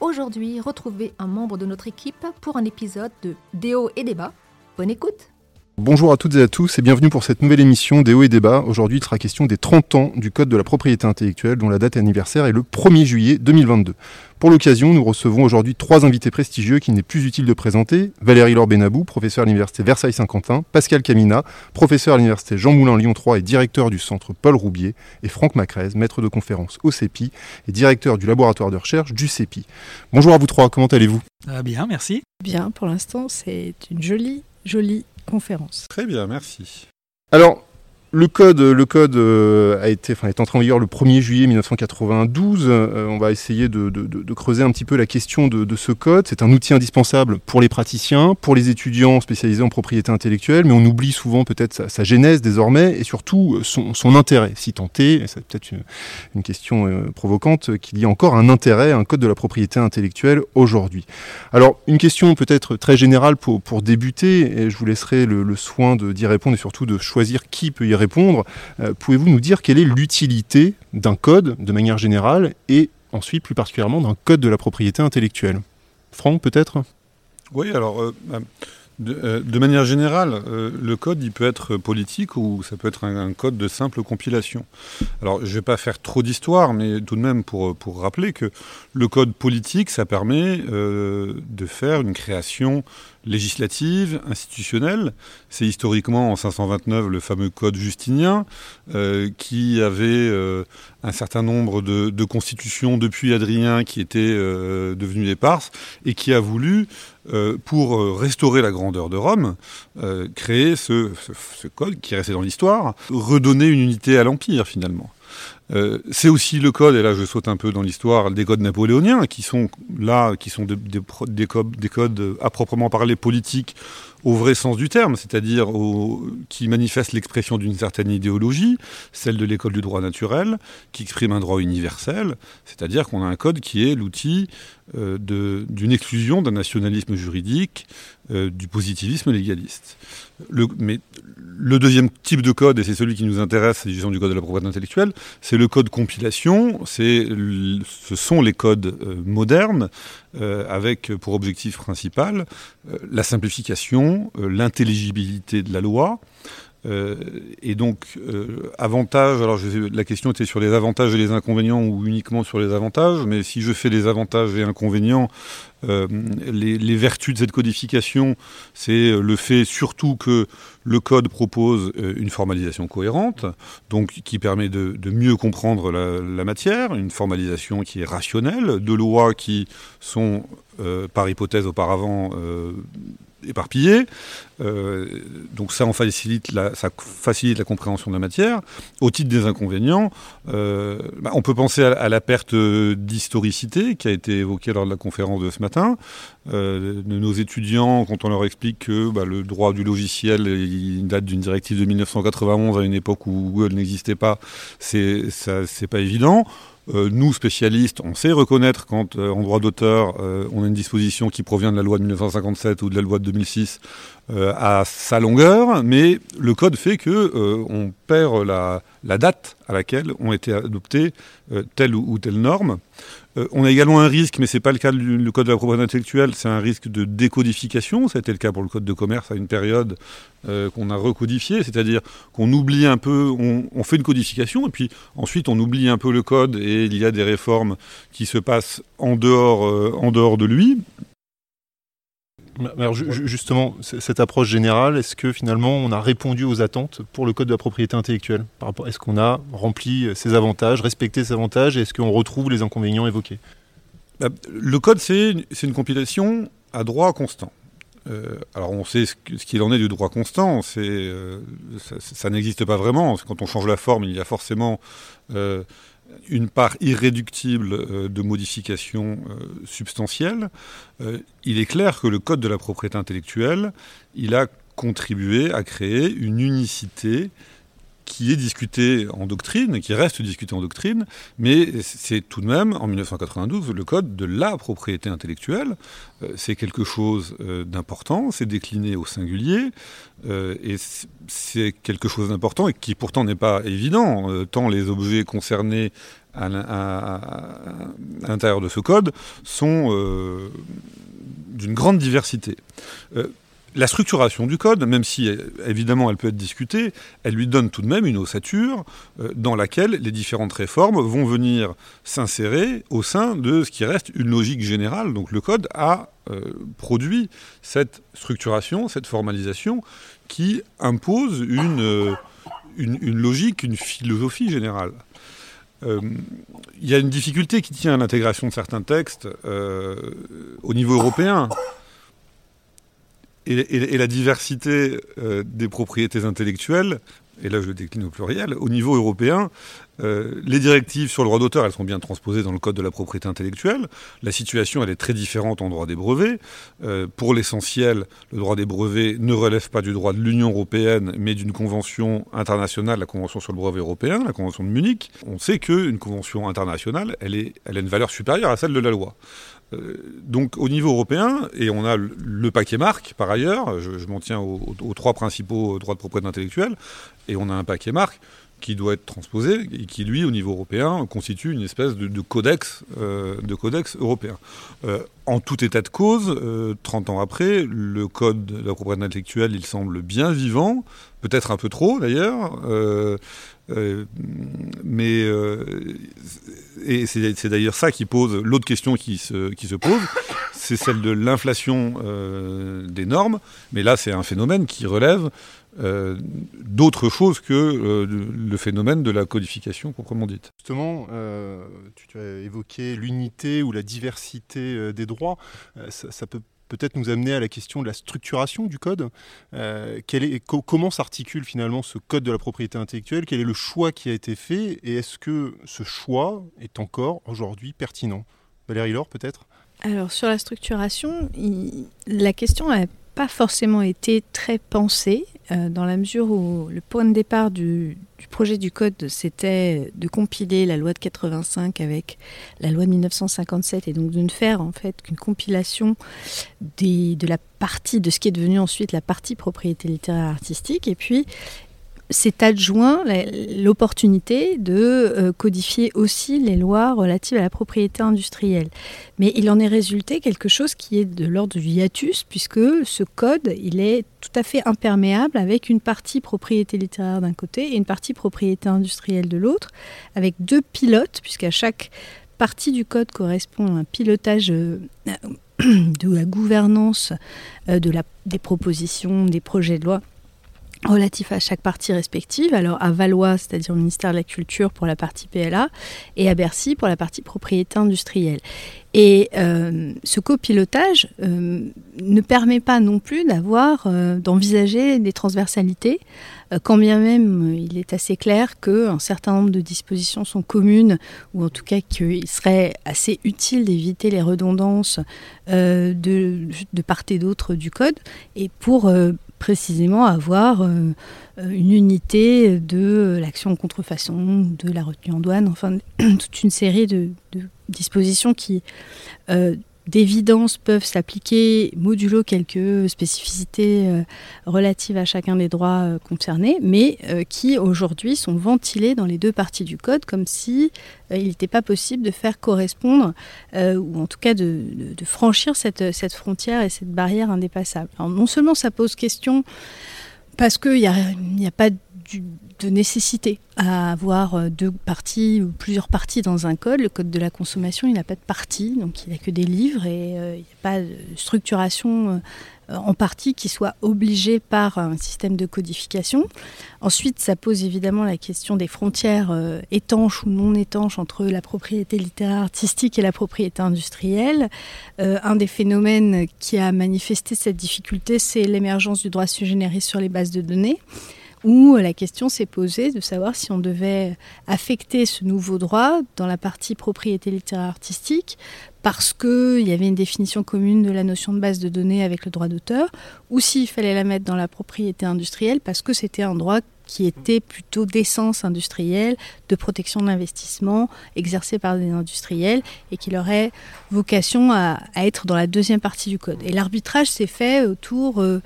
Aujourd'hui, retrouvez un membre de notre équipe pour un épisode de Déo et débat. Bonne écoute Bonjour à toutes et à tous et bienvenue pour cette nouvelle émission des hauts et débats. Aujourd'hui, il sera question des 30 ans du Code de la propriété intellectuelle dont la date anniversaire est le 1er juillet 2022. Pour l'occasion, nous recevons aujourd'hui trois invités prestigieux qu'il n'est plus utile de présenter. Valérie Laure Benabou, professeur à l'Université Versailles-Saint-Quentin, Pascal Camina, professeur à l'Université Jean Moulin Lyon 3 et directeur du centre Paul Roubier, et Franck Macrez, maître de conférence au CEPI et directeur du laboratoire de recherche du CEPI. Bonjour à vous trois, comment allez-vous? Ah Bien, merci. Bien, pour l'instant, c'est une jolie, jolie conférence. Très bien, merci. Alors, le code, le code euh, a été, enfin, est entré en vigueur le 1er juillet 1992. Euh, on va essayer de, creuser un petit peu la question de, ce code. C'est un outil indispensable pour les praticiens, pour les étudiants spécialisés en propriété intellectuelle, mais on oublie souvent peut-être sa, genèse désormais et surtout euh, son, intérêt, si et c'est peut-être une, question provocante, qu'il y a encore un intérêt un code de la propriété intellectuelle aujourd'hui. Alors, une question peut-être très générale pour, débuter, et je vous laisserai le, le soin d'y répondre et surtout de choisir qui peut y répondre. Euh, Pouvez-vous nous dire quelle est l'utilité d'un code de manière générale et ensuite plus particulièrement d'un code de la propriété intellectuelle? Franck, peut-être? Oui, alors, euh, euh, de, euh, de manière générale, euh, le code, il peut être politique ou ça peut être un, code de simple compilation. Alors, je ne vais pas faire trop d'histoire, mais tout de même pour, pour rappeler que le code politique, ça permet euh, de faire une création législative, institutionnelle. C'est historiquement en 529 le fameux code justinien qui avait un certain nombre de, constitutions depuis Adrien qui étaient devenues éparses et qui a voulu, euh, pour euh, restaurer la grandeur de Rome, euh, créer ce, code qui est resté dans l'histoire, redonner une unité à l'Empire finalement. C'est aussi le code, et là je saute un peu dans l'histoire, des codes napoléoniens, qui sont là, qui sont de- des codes, des codes à proprement parler politiques au vrai sens du terme, c'est-à-dire qui manifestent l'expression d'une certaine idéologie, celle de l'école du droit naturel, qui exprime un droit universel, c'est-à-dire qu'on a un code qui est l'outil d'une exclusion d'un nationalisme juridique, euh, du positivisme légaliste. Le, mais le deuxième type de code, et c'est celui qui nous intéresse, s'agissant du code de la propriété intellectuelle, c'est le code compilation. Ce sont les codes euh, modernes euh, avec pour objectif principal euh, la simplification, euh, l'intelligibilité de la loi. Euh, et donc, euh, avantage, alors la question était sur les avantages et les inconvénients ou uniquement sur les avantages, mais si je fais les avantages et inconvénients, euh, les, vertus de cette codification, c'est le fait surtout que le code propose euh, une formalisation cohérente, donc qui permet de, mieux comprendre la, matière, une formalisation qui est rationnelle, de lois qui sont, par hypothèse auparavant, éparpillées. Euh, donc ça, facilite la, ça facilite la compréhension de la matière. Au titre des inconvénients, euh, bah, on peut penser à, la perte d'historicité qui a été évoquée lors de la conférence de ce matin. Euh, de nos étudiants, quand on leur explique que bah, le droit du logiciel date d'une directive de 1991 à une époque où Google n'existait pas, c'est pas évident. Euh, nous, spécialistes, on sait reconnaître quand, euh, en droit d'auteur, euh, on a une disposition qui provient de la loi de 1957 ou de la loi de 2006 euh, à sa longueur, mais le code fait que on perd la, date à laquelle ont été adoptées telle ou telle norme. Euh, on a également un risque, mais c'est pas le cas du code de la propriété intellectuelle, c'est un risque de décodification. Ça a été le cas pour le code de commerce à une période euh, qu'on a recodifié, c'est-à-dire qu'on oublie un peu, on, fait une codification et puis ensuite on oublie un peu le code et il y a des réformes qui se passent en dehors, euh, en dehors de lui. Alors ju- ju- justement, cette approche générale, est-ce que finalement on a répondu aux attentes pour le code de la propriété intellectuelle Est-ce qu'on a rempli euh, ses avantages, respecté ses avantages, et est-ce qu'on retrouve les inconvénients évoqués? Bah, Le code, c'est une, compilation à droit constant. Euh, alors on sait ce qu'il en est du droit constant, c'est, euh, ça, n'existe pas vraiment. Quand on change la forme, il y a forcément une part irréductible euh, de modifications euh, substantielles, euh, il est clair que le Code de la propriété intellectuelle, il a contribué à créer une unicité qui est discuté en doctrine, qui reste discuté en doctrine, mais c'est tout de même, en 1992, le code de la propriété intellectuelle. Euh, c'est quelque chose euh, d'important, c'est décliné au singulier, euh, et c'est quelque chose d'important et qui pourtant n'est pas évident, tant les objets concernés à, l'intérieur de ce code sont d'une grande diversité la structuration du code, même si évidemment elle peut être discutée, elle lui donne tout de même une ossature euh, dans laquelle les différentes réformes vont venir s'insérer au sein de ce qui reste une logique générale. Donc le code a euh, produit cette structuration, cette formalisation qui impose une, euh, une, logique, une philosophie générale. Il y a une difficulté qui tient à l'intégration de certains textes au niveau européen et, la diversité euh, des propriétés intellectuelles, et là je le décline au pluriel, au niveau européen, euh, les directives sur le droit d'auteur, elles sont bien transposées dans le Code de la propriété intellectuelle. La situation, elle est très différente en droit des brevets. Euh, pour l'essentiel, le droit des brevets ne relève pas du droit de l'Union européenne, mais d'une convention internationale, la Convention sur le brevet européen, la Convention de Munich. On sait qu'une convention internationale, elle, est, elle a une valeur supérieure à celle de la loi. Euh, donc au niveau européen, et on a le paquet marque par ailleurs, je, m'en tiens aux, trois principaux droits de propriété intellectuelle, et on a un paquet marque qui doit être transposé et qui, lui, au niveau européen, constitue une espèce de, codex, euh, de codex européen. Euh, en tout état de cause, 30 ans après, le code de la propriété intellectuelle, il semble bien vivant, peut-être un peu trop d'ailleurs, euh, mais euh, et c'est d'ailleurs ça qui pose l'autre question qui se, qui se pose, c'est celle de l'inflation euh, des normes. Mais là, c'est un phénomène qui relève d'autres choses que le phénomène de la codification proprement dite. Justement, tu, as évoqué l'unité ou la diversité des droits. Ça, ça, peut peut-être nous amener à la question de la structuration du code. Euh, comment s'articule finalement ce code de la propriété intellectuelle? Quel est le choix qui a été fait? Et est-ce que ce choix est encore aujourd'hui pertinent? Valérie Laure, peut-être? Alors, sur la structuration, la question n'a pas forcément été très pensée, euh, dans la mesure où le point de départ du, projet du code, c'était de compiler la loi de 85 avec la loi de 1957 et donc de ne faire en fait qu'une compilation de la partie de ce qui est devenu ensuite la partie propriété littéraire artistique. Et puis c'est adjoint l'opportunité de euh, codifier aussi les lois relatives à la propriété industrielle. Mais il en est résulté quelque chose qui est de l'ordre du hiatus, puisque ce code, est tout à fait imperméable avec une partie propriété littéraire d'un côté et une partie propriété industrielle de l'autre, avec deux pilotes, puisqu'à chaque partie du code correspond un pilotage euh, de la gouvernance euh, des propositions, des projets de loi relatif à chaque partie respective. Alors à Valois, c'est-à-dire au ministère de la Culture pour la partie PLA, et à Bercy pour la partie propriété industrielle. Et euh, ce copilotage euh, ne permet pas non plus d'avoir, euh, d'envisager des transversalités, quand bien même il est assez clair qu'un certain nombre de dispositions sont communes, ou en tout cas qu'il serait assez utile d'éviter les redondances de, de, part et d'autre du code, et pour précisément avoir euh, une unité de l'action en contrefaçon, de la retenue en douane, enfin toute une série de, dispositions qui, euh, d'évidence, peuvent s'appliquer modulo quelques spécificités euh, relatives à chacun des droits concernés, mais qui aujourd'hui sont ventilées dans les deux parties du code comme si il n'était pas possible de faire correspondre, ou en tout cas de, franchir cette, cette, frontière et cette barrière indépassable. Alors, non seulement ça pose question parce qu'il n'y a, a, pas de nécessité à avoir euh, deux parties ou plusieurs parties dans un code. Le code de la consommation, il n'a pas de partie, donc il n'a que des livres et euh, il n'y a pas de structuration euh, en partie qui soit obligée par un système de codification. Ensuite, ça pose évidemment la question des frontières étanches ou non étanches entre la propriété littéraire artistique et la propriété industrielle. un des phénomènes qui a manifesté cette difficulté, c'est l'émergence du droit sui generis sur les bases de données où la question s'est posée de savoir si on devait affecter ce nouveau droit dans la partie propriété littéraire artistique parce qu'il y avait une définition commune de la notion de base de données avec le droit d'auteur, ou s'il fallait la mettre dans la propriété industrielle parce que c'était un droit qui était plutôt d'essence industrielle, de protection de l'investissement, exercé par des industriels, et qui aurait vocation à, être dans la deuxième partie du code. Et l'arbitrage s'est fait autour... Euh,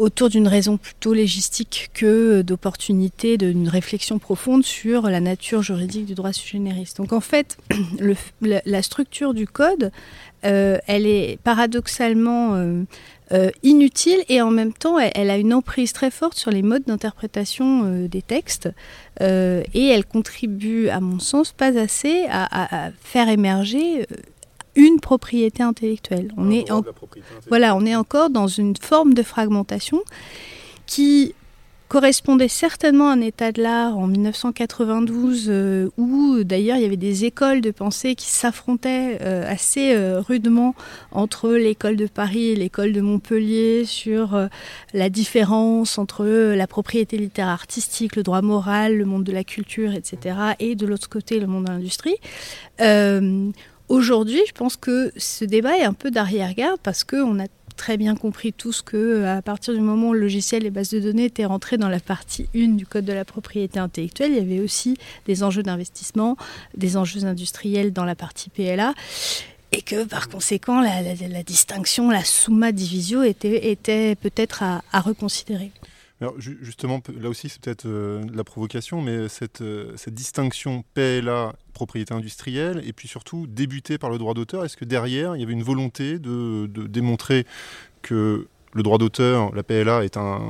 autour d'une raison plutôt légistique que d'opportunité, d'une réflexion profonde sur la nature juridique du droit génériste. Donc en fait, la, structure du code, euh, elle est paradoxalement euh, euh, inutile et en même temps, elle, a une emprise très forte sur les modes d'interprétation des textes et elle contribue, à mon sens, pas assez à faire émerger une propriété intellectuelle. On est, voilà, on est encore dans une forme de fragmentation qui correspondait certainement à un état de l'art en 1992 euh, où d'ailleurs il y avait des écoles de pensée qui s'affrontaient euh, assez euh, rudement entre l'école de Paris et l'école de Montpellier sur la différence entre la propriété littéraire artistique, le droit moral, le monde de la culture, etc. et de l'autre côté le monde de l'industrie. Aujourd'hui, je pense que ce débat est un peu d'arrière-garde parce qu'on a très bien compris tous que à partir du moment où le logiciel et bases de données étaient rentrés dans la partie 1 du code de la propriété intellectuelle, il y avait aussi des enjeux d'investissement, des enjeux industriels dans la partie PLA et que par conséquent la, distinction, la summa divisio était, peut-être à reconsidérer. Justement, là aussi, c'est peut-être euh, la provocation, mais cette, euh, cette, distinction PLA, propriété industrielle, et puis surtout débutée par le droit d'auteur, est-ce que derrière, il y avait une volonté de, de démontrer que le droit d'auteur, la PLA, est un,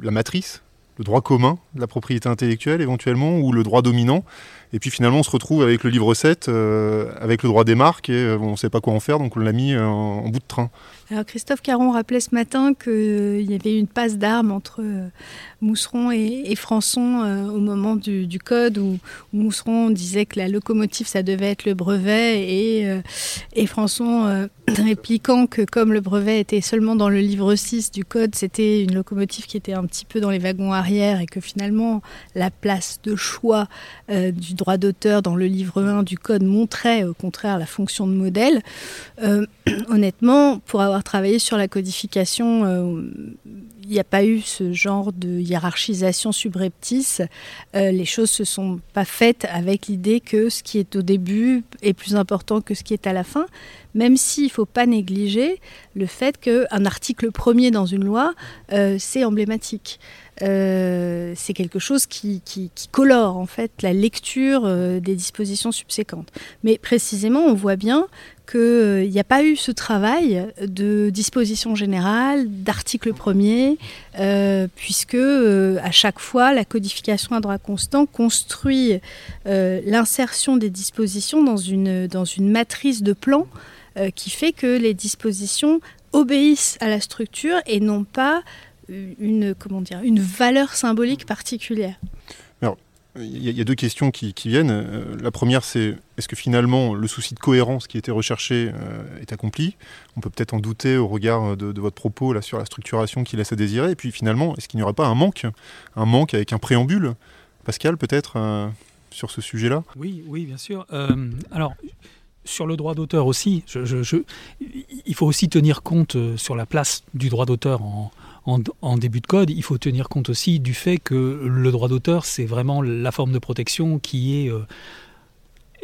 la matrice, le droit commun de la propriété intellectuelle éventuellement, ou le droit dominant, et puis finalement, on se retrouve avec le livre 7, euh, avec le droit des marques, et on ne sait pas quoi en faire, donc on l'a mis en bout de train. Alors Christophe Caron rappelait ce matin qu'il euh, y avait une passe d'armes entre euh, Mousseron et, Françon euh, au moment du, code où, Mousseron disait que la locomotive ça devait être le brevet et, et Françon répliquant que comme le brevet était seulement dans le livre 6 du code, c'était une locomotive qui était un petit peu dans les wagons arrière et que finalement la place de choix du droit d'auteur dans le livre 1 du code montrait au contraire la fonction de modèle. honnêtement, pour avoir travailler sur la codification, euh, il n'y a pas eu ce genre de hiérarchisation subreptice. Euh, les choses se sont pas faites avec l'idée que ce qui est au début est plus important que ce qui est à la fin, même s'il ne faut pas négliger le fait qu'un article premier dans une loi, euh, c'est emblématique. c'est quelque chose qui, qui, colore en fait la lecture des dispositions subséquentes. Mais précisément, on voit bien qu'il euh, n'y a pas eu ce travail de disposition générale, d'article premier, euh, puisque euh, à chaque fois, la codification à droit constant construit l'insertion des dispositions dans une, matrice de plan qui fait que les dispositions obéissent à la structure et n'ont pas une, comment dire, une valeur symbolique particulière. Il y, a deux questions qui, viennent. Euh, la première, c'est est-ce que finalement le souci de cohérence qui était recherché euh, est accompli? On peut peut-être en douter au regard de, votre propos là, sur la structuration qui laisse à désirer. Et puis finalement, est-ce qu'il n'y aurait pas un manque? Un manque avec un préambule? Pascal, peut-être, euh, sur ce sujet-là? Oui, oui, bien sûr. alors, sur le droit d'auteur aussi, il faut aussi tenir compte sur la place du droit d'auteur en, en, début de code, il faut tenir compte aussi du fait que le droit d'auteur, c'est vraiment la forme de protection qui est euh,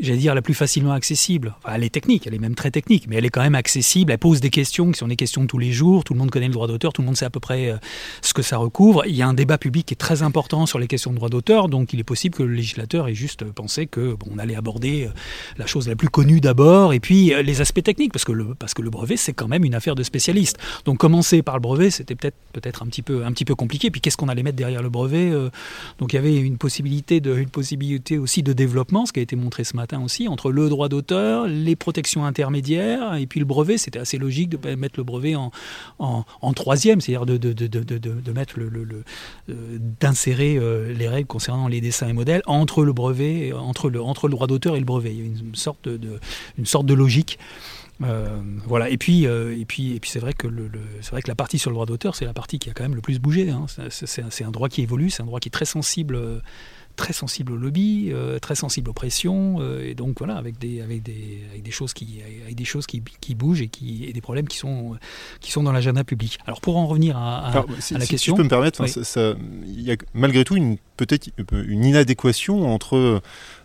j'allais dire, la plus facilement accessible. elle est technique, elle est même très technique, mais elle est quand même accessible. Elle pose des questions qui sont des questions de tous les jours. Tout le monde connaît le droit d'auteur, tout le monde sait à peu près euh, ce que ça recouvre. Il y a un débat public qui est très important sur les questions de droit d'auteur, donc il est possible que le législateur ait juste pensé que bon, on allait aborder euh, la chose la plus connue d'abord, et puis euh, les aspects techniques, parce que le, parce que le brevet, c'est quand même une affaire de spécialistes. Donc commencer par le brevet, c'était peut-être peut-être un petit peu un petit peu compliqué. Puis qu'est-ce qu'on allait mettre derrière le brevet Donc il y avait une possibilité de une possibilité aussi de développement, ce qui a été montré ce matin aussi, entre le droit d'auteur, les protections intermédiaires, et puis le brevet. C'était assez logique de mettre le brevet en, troisième, c'est-à-dire de, mettre euh, d'insérer euh, les règles concernant les dessins et modèles entre le brevet, entre le, entre le droit d'auteur et le brevet. Il y a une sorte de, une sorte de logique. Euh, voilà. Et puis, euh, et puis, et puis, c'est vrai que c'est vrai que la partie sur le droit d'auteur, c'est la partie qui a quand même le plus bougé. hein. C'est- un droit qui évolue, c'est un droit qui est très sensible, euh, très sensible au lobby, euh, très sensible aux pressions, euh, et donc voilà, avec des, avec des, avec des choses qui, avec des choses qui, qui bougent et qui, et des problèmes qui sont, qui sont dans l'agenda public. Alors pour en revenir à, à- Alors, si, à la si question, tu peux me permettre, Oui. ça- il y a malgré tout une peut-être une inadéquation entre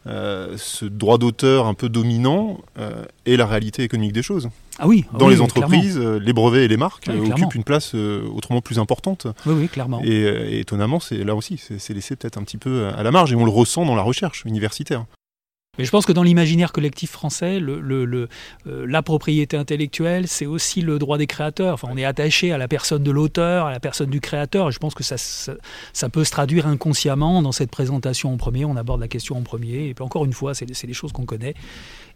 euh, ce droit d'auteur un peu dominant euh, et la réalité économique des choses. ah oui, ah Dans oui, les entreprises, euh, les brevets et les marques Oui, euh, occupent une place autrement plus importante. Oui, oui, clairement. Et, et étonnamment, c'est là aussi, c'est laissé peut-être un petit peu à la marge, et on le ressent dans la recherche universitaire. Mais je pense que dans l'imaginaire collectif français, le, le- le- euh, la propriété intellectuelle, c'est aussi le droit des créateurs. Enfin, on est attaché à la personne de l'auteur, à la personne du créateur. Et je pense que ça, ça, ça peut se traduire inconsciemment dans cette présentation en premier. On aborde la question en premier. Et puis encore une fois, c'est des choses qu'on connaît.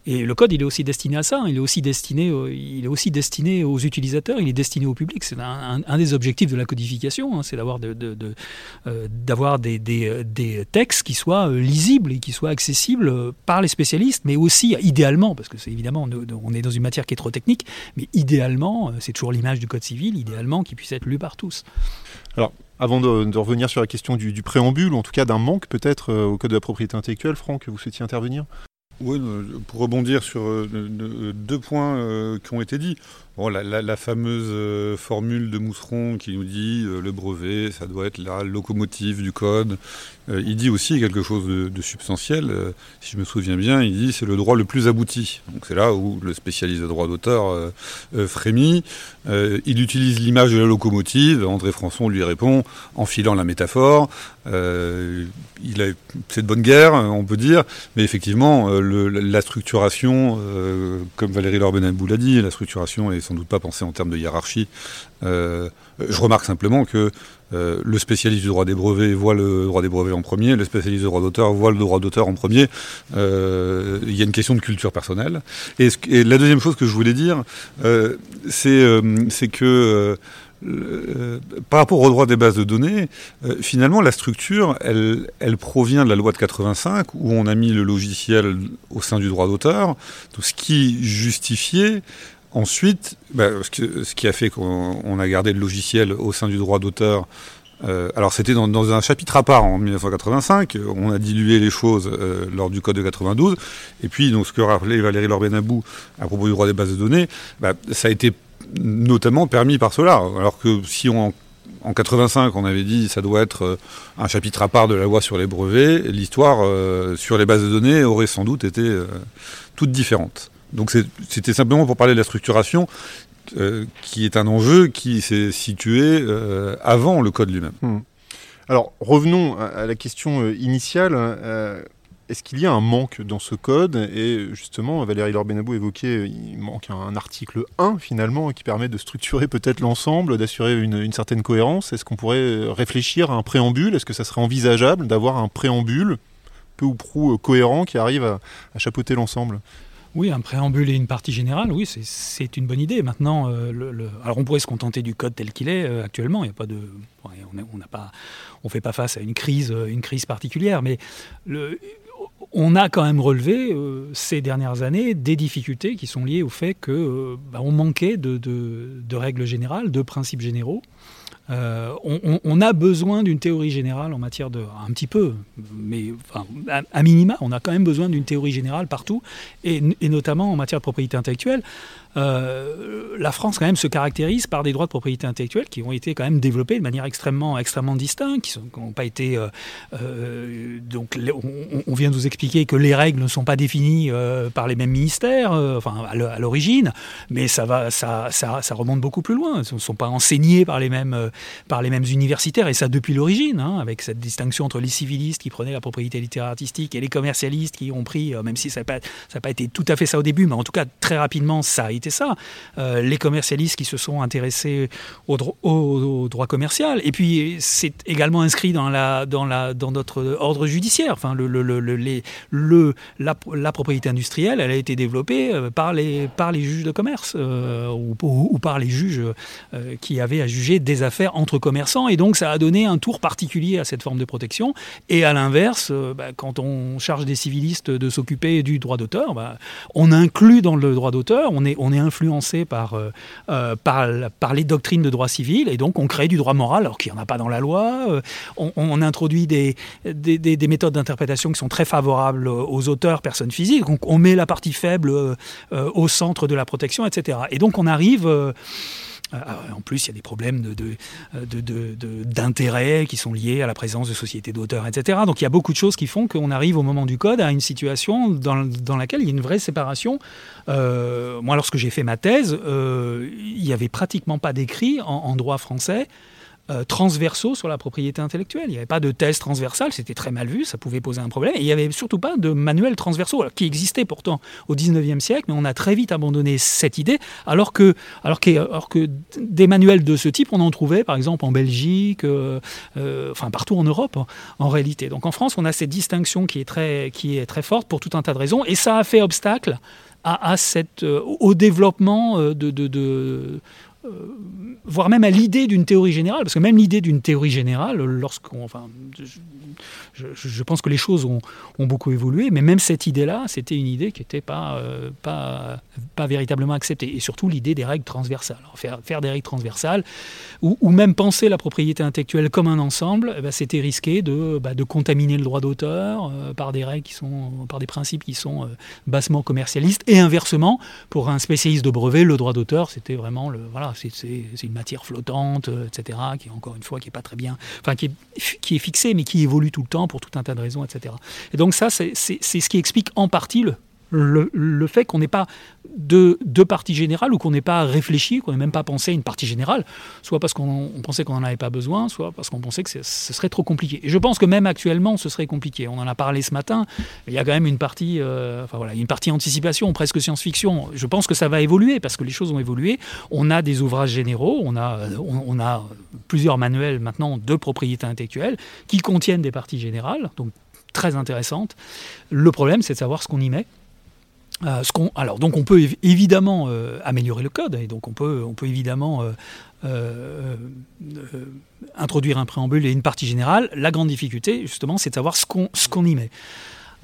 Et le code, il est aussi destiné à ça. Il est aussi destiné, il est aussi destiné aux utilisateurs. Il est destiné au public. C'est un, des objectifs de la codification, hein, c'est d'avoir de, euh, d'avoir des, textes qui soient euh, lisibles et qui soient accessibles euh, par les spécialistes, mais aussi idéalement, parce que c'est évidemment, on est dans une matière qui est trop technique, mais idéalement, euh, c'est toujours l'image du code civil, idéalement, qui puisse être lu par tous. Avant de, revenir sur la question du, préambule, ou en tout cas d'un manque peut-être euh, au code de la propriété intellectuelle, Franck, vous souhaitiez intervenir? Oui, euh, pour rebondir sur euh, de- deux points euh, qui ont été dits. Bon, la, fameuse euh, formule de Mousseron qui nous dit euh, le brevet, ça doit être la locomotive du code. Euh, il dit aussi quelque chose de, substantiel. si je me souviens bien, il dit c'est le droit le plus abouti. Donc c'est là où le spécialiste de droit d'auteur frémit. Il utilise l'image de la locomotive. André Françon lui répond en filant la métaphore. Il a c'est de bonne guerre, on peut dire. Mais effectivement, la structuration, comme Valérie Lorbenabou l'a dit, la structuration est sans doute pas pensée en termes de hiérarchie. Euh, je remarque simplement que euh, le spécialiste du droit des brevets voit le droit des brevets en premier, le spécialiste du droit d'auteur voit le droit d'auteur en premier. Euh, Il y a une question de culture personnelle. Et, la deuxième chose que je voulais dire, c'est que par rapport au droit des bases de données, finalement, la structure, elle provient de la loi de 85, où on a mis le logiciel au sein du droit d'auteur, tout ce qui justifiait ensuite, bah, ce, qui a fait qu'on on a gardé le logiciel au sein du droit d'auteur. euh, alors c'était dans, un chapitre à part en 1985, on a dilué les choses euh, lors du code de 92, et puis donc ce que rappelait Valérie Lorbenabou à propos du droit des bases de données, bah, ça a été notamment permis par cela. Alors que si en 85, on avait dit ça doit être euh, un chapitre à part de la loi sur les brevets. L'histoire sur les bases de données aurait sans doute été toute différente. Donc c'était simplement pour parler de la structuration, euh, qui est un enjeu qui s'est situé euh, avant le code lui-même. Alors revenons à, la question euh, initiale. Est-ce qu'il y a un manque dans ce code? Et justement, Valérie Lorbenabou évoquait, il manque un, article 1 finalement qui permet de structurer peut-être l'ensemble, d'assurer une, certaine cohérence. Est-ce qu'on pourrait réfléchir à un préambule? Est-ce que ça serait envisageable d'avoir un préambule peu ou prou cohérent qui arrive à, à chapeauter l'ensemble? Oui, un préambule et une partie générale, oui, c'est- une bonne idée. Maintenant, euh, alors on pourrait se contenter du code tel qu'il est euh, actuellement. Il y a pas de, on n'a pas, fait pas face à une crise, euh, particulière, mais on a quand même relevé ces dernières années des difficultés qui sont liées au fait que bah, on manquait de règles générales, de principes généraux. Euh, on, a besoin d'une théorie générale en matière de un petit peu, mais à, minima, on a quand même besoin d'une théorie générale partout, et notamment en matière de propriété intellectuelle. Euh, la France quand même se caractérise par des droits de propriété intellectuelle qui ont été quand même développés de manière extrêmement extrêmement distincte, qui n'ont pas été euh, euh, donc on, vient de vous expliquer que les règles ne sont pas définies par les mêmes ministères, enfin à l'origine, mais ça va ça, ça, ça remonte beaucoup plus loin. Elles ne sont pas enseignées par les mêmes par les mêmes universitaires et ça depuis l'origine, hein, avec cette distinction entre les civilistes qui prenaient la propriété littéraire artistique et les commercialistes qui ont pris, même si ça n'a pas, pas été tout à fait ça au début, mais en tout cas très rapidement ça a été ça. Euh, les commercialistes qui se sont intéressés au, dro- au- droit commercial et puis c'est également inscrit dans la dans la dans notre ordre judiciaire. Enfin le le, le, le- les- le- la, propriété industrielle, elle a été développée euh, par les par les juges de commerce euh, ou, par les juges qui avaient à juger des affaires entre commerçants. Et donc, ça a donné un tour particulier à cette forme de protection. Et à l'inverse, bah, quand on charge des civilistes de s'occuper du droit d'auteur, bah, on inclut dans le droit d'auteur, on est, on est influencé par, euh, euh, par, les doctrines de droit civil, et donc on crée du droit moral, alors qu'il n'y en a pas dans la loi. Euh, on, introduit des, des, des, des méthodes d'interprétation qui sont très favorables aux auteurs, personnes physiques. On met la partie faible au centre de la protection, etc. Et donc on arrive en plus, il y a des problèmes d'intérêt qui sont liés à la présence de sociétés d'auteurs, etc. Donc il y a beaucoup de choses qui font qu'on arrive au moment du code à une situation dans, laquelle il y a une vraie séparation. Euh, moi, lorsque j'ai fait ma thèse, euh, il n'y avait pratiquement pas d'écrit en droit français euh, transversaux sur la propriété intellectuelle. Il n'y avait pas de thèse transversale, c'était très mal vu, ça pouvait poser un problème. Et il n'y avait surtout pas de manuels transversaux, qui existaient pourtant au 19e siècle, mais on a très vite abandonné cette idée, alors que, alors que, alors que des manuels de ce type, on en trouvait par exemple en Belgique, euh, euh, enfin partout en Europe en réalité. Donc en France, on a cette distinction qui est très, qui est très forte pour tout un tas de raisons, et ça a fait obstacle à, cette, au développement de, de, voire même à l'idée d'une théorie générale, parce que même l'idée d'une théorie générale, lorsqu'on, je, pense que les choses ont, beaucoup évolué, mais même cette idée-là, c'était une idée qui n'était pas, euh, pas, pas véritablement acceptée. Et surtout l'idée des règles transversales. Faire, des règles transversales, ou, même penser la propriété intellectuelle comme un ensemble, eh ben, c'était risqué de, bah, de contaminer le droit d'auteur euh, par des règles qui sont, par des principes qui sont euh, bassement commercialistes, et inversement, pour un spécialiste de brevet, le droit d'auteur, c'était vraiment le, voilà, c'est une matière flottante, euh, etc., qui encore une fois qui est pas très bien, enfin qui est, qui fixée, mais qui évolue tout le temps pour tout un tas de raisons, etc. Et donc ça, c'est ce qui explique en partie le, le, le fait qu'on n'ait pas de, de partie générale ou qu'on n'ait pas réfléchi, qu'on n'ait même pas pensé à une partie générale, soit parce qu'on pensait qu'on n'en avait pas besoin, soit parce qu'on pensait que ce serait trop compliqué. Et je pense que même actuellement, ce serait compliqué. On en a parlé ce matin, il y a quand même une partie, euh, enfin voilà, une partie anticipation, presque science-fiction. Je pense que ça va évoluer parce que les choses ont évolué. On a des ouvrages généraux, on a, on, on a plusieurs manuels maintenant de propriété intellectuelle qui contiennent des parties générales, donc très intéressantes. Le problème, c'est de savoir ce qu'on y met. Euh, ce alors donc on peut év évidemment euh, améliorer le code et donc on peut, évidemment euh, introduire un préambule et une partie générale. La grande difficulté justement c'est de savoir ce qu'on qu'on y met.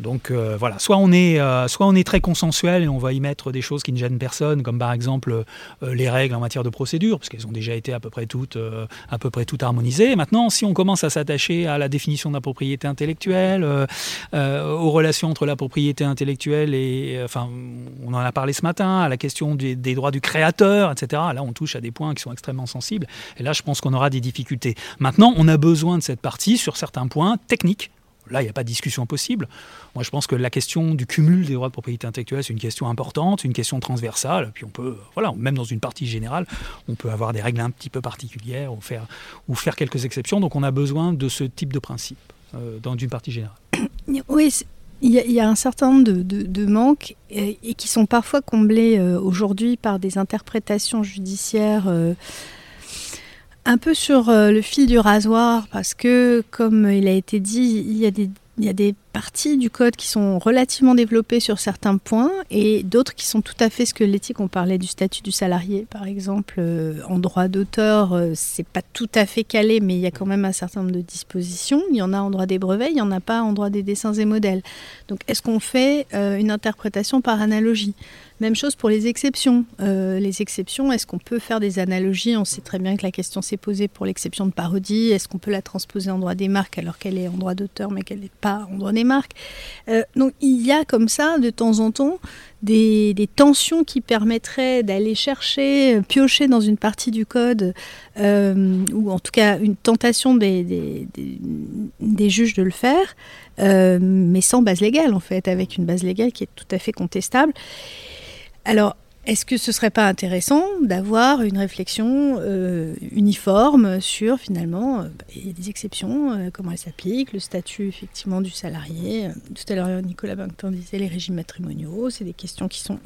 Donc euh, voilà, soit on, est, euh, soit on est très consensuel et on va y mettre des choses qui ne gênent personne, comme par exemple euh, les règles en matière de procédure, parce qu'elles ont déjà été à peu près toutes, euh, à peu près toutes harmonisées. Maintenant, si on commence à s'attacher à la définition de la propriété intellectuelle, euh, euh, aux relations entre la propriété intellectuelle et, enfin, on en a parlé ce matin, à la question des, des droits du créateur, etc. Là, on touche à des points qui sont extrêmement sensibles. Et là, je pense qu'on aura des difficultés. Maintenant, on a besoin de cette partie sur certains points techniques Là, il n'y a pas de discussion possible. Moi, je pense que la question du cumul des droits de propriété intellectuelle, c'est une question importante, une question transversale. Puis on peut, voilà, même dans une partie générale, on peut avoir des règles un petit peu particulières ou faire, quelques exceptions. Donc on a besoin de ce type de principe euh, dans une partie générale. Oui, il y, a, un certain nombre de, manques et, et, qui sont parfois comblés euh, aujourd'hui par des interprétations judiciaires. Euh, un peu sur euh, le fil du rasoir, parce que, comme il a été dit, il y a des, il y a des parties du code qui sont relativement développées sur certains points et d'autres qui sont tout à fait squelettiques. On parlait du statut du salarié, par exemple. Euh, en droit d'auteur, euh, c'est pas tout à fait calé, mais il y a quand même un certain nombre de dispositions. Il y en a en droit des brevets, il y en a pas en droit des dessins et modèles. Donc, est-ce qu'on fait euh, une interprétation par analogie? Même chose pour les exceptions. Euh, les exceptions, est-ce qu'on peut faire des analogies? On sait très bien que la question s'est posée pour l'exception de parodie. Est-ce qu'on peut la transposer en droit des marques alors qu'elle est en droit d'auteur mais qu'elle n'est pas en droit marques euh, Donc il y a comme ça, de temps en temps, des, tensions qui permettraient d'aller chercher, piocher dans une partie du code, euh, ou en tout cas une tentation des, juges de le faire, euh, mais sans base légale en fait, avec une base légale qui est tout à fait contestable. Alors, est-ce que ce serait pas intéressant d'avoir une réflexion euh, uniforme sur finalement euh, a des exceptions, euh, comment elles s'appliquent, le statut effectivement du salarié. Tout à l'heure Nicolas Bancton disait les régimes matrimoniaux, c'est des questions qui sont